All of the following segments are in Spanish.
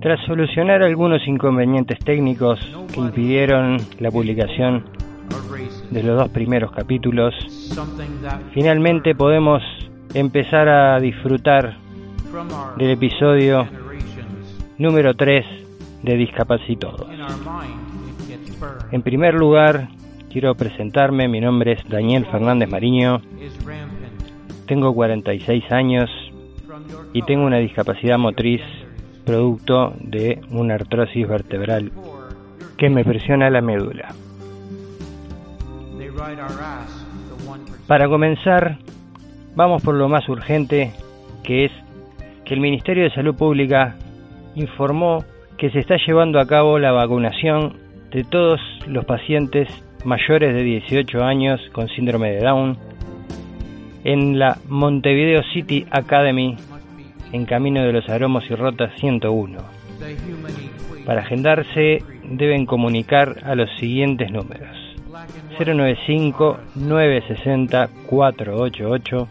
Tras solucionar algunos inconvenientes técnicos que impidieron la publicación de los dos primeros capítulos, finalmente podemos empezar a disfrutar del episodio número 3 de Discapacitados. En primer lugar, quiero presentarme, mi nombre es Daniel Fernández Mariño, tengo 46 años y tengo una discapacidad motriz producto de una artrosis vertebral que me presiona la médula. Para comenzar, vamos por lo más urgente, que es que el Ministerio de Salud Pública informó que se está llevando a cabo la vacunación de todos los pacientes mayores de 18 años con síndrome de Down en la Montevideo City Academy en Camino de los Aromos y Rota 101. Para agendarse deben comunicar a los siguientes números. 095-960-488,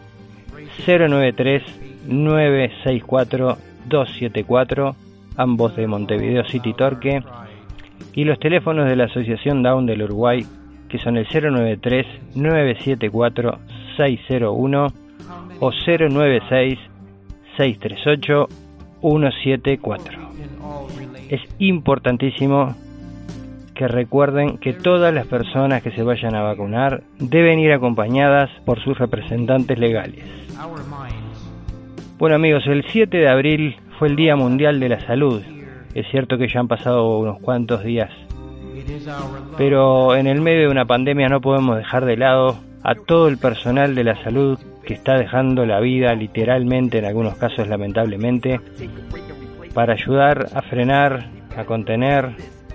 093-964-274, ambos de Montevideo City Torque, y los teléfonos de la Asociación Down del Uruguay, que son el 093-974-601 o 096 638-174. Es importantísimo que recuerden que todas las personas que se vayan a vacunar deben ir acompañadas por sus representantes legales. Bueno amigos, el 7 de abril fue el Día Mundial de la Salud. Es cierto que ya han pasado unos cuantos días, pero en el medio de una pandemia no podemos dejar de lado a todo el personal de la salud que está dejando la vida literalmente, en algunos casos lamentablemente, para ayudar a frenar, a contener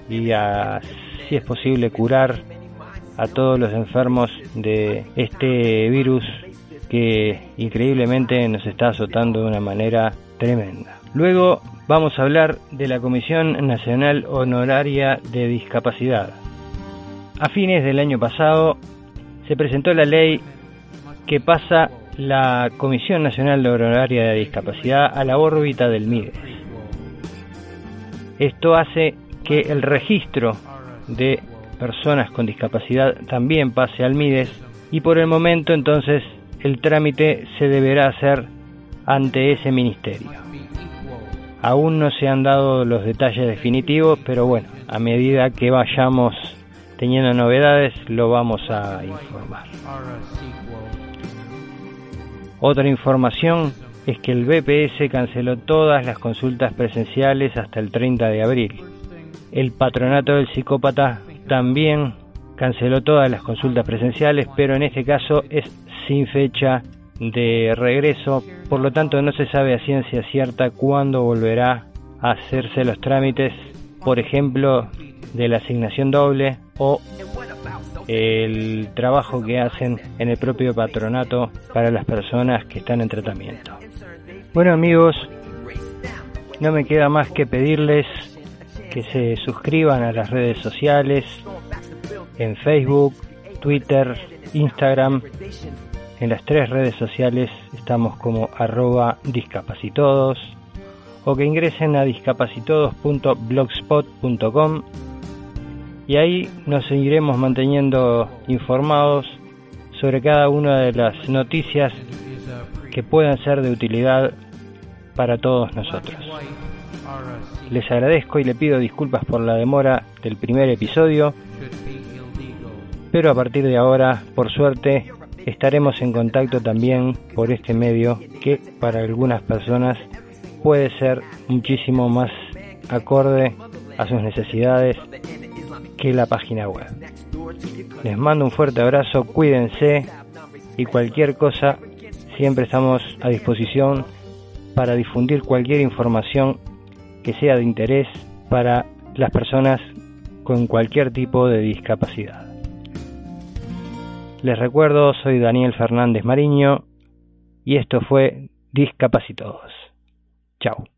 y a, si es posible, curar a todos los enfermos de este virus que increíblemente nos está azotando de una manera tremenda. Luego vamos a hablar de la Comisión Nacional Honoraria de Discapacidad. A fines del año pasado se presentó la ley que pasa la Comisión Nacional de Honoraria de Discapacidad a la órbita del MIDES. Esto hace que el registro de personas con discapacidad también pase al MIDES y por el momento entonces el trámite se deberá hacer ante ese ministerio. Aún no se han dado los detalles definitivos, pero bueno, a medida que vayamos teniendo novedades lo vamos a informar. Otra información es que el BPS canceló todas las consultas presenciales hasta el 30 de abril. El patronato del psicópata también canceló todas las consultas presenciales, pero en este caso es sin fecha de regreso, por lo tanto no se sabe a ciencia cierta cuándo volverá a hacerse los trámites, por ejemplo, de la asignación doble o el trabajo que hacen en el propio patronato para las personas que están en tratamiento. Bueno amigos, no me queda más que pedirles que se suscriban a las redes sociales, en Facebook, Twitter, Instagram. En las tres redes sociales estamos como arroba discapacitodos o que ingresen a discapacitodos.blogspot.com y ahí nos seguiremos manteniendo informados sobre cada una de las noticias que puedan ser de utilidad para todos nosotros. Les agradezco y le pido disculpas por la demora del primer episodio, pero a partir de ahora, por suerte, estaremos en contacto también por este medio que para algunas personas puede ser muchísimo más acorde a sus necesidades que la página web. Les mando un fuerte abrazo, cuídense y cualquier cosa siempre estamos a disposición para difundir cualquier información que sea de interés para las personas con cualquier tipo de discapacidad. Les recuerdo, soy Daniel Fernández Mariño y esto fue Discapacitados. Chao.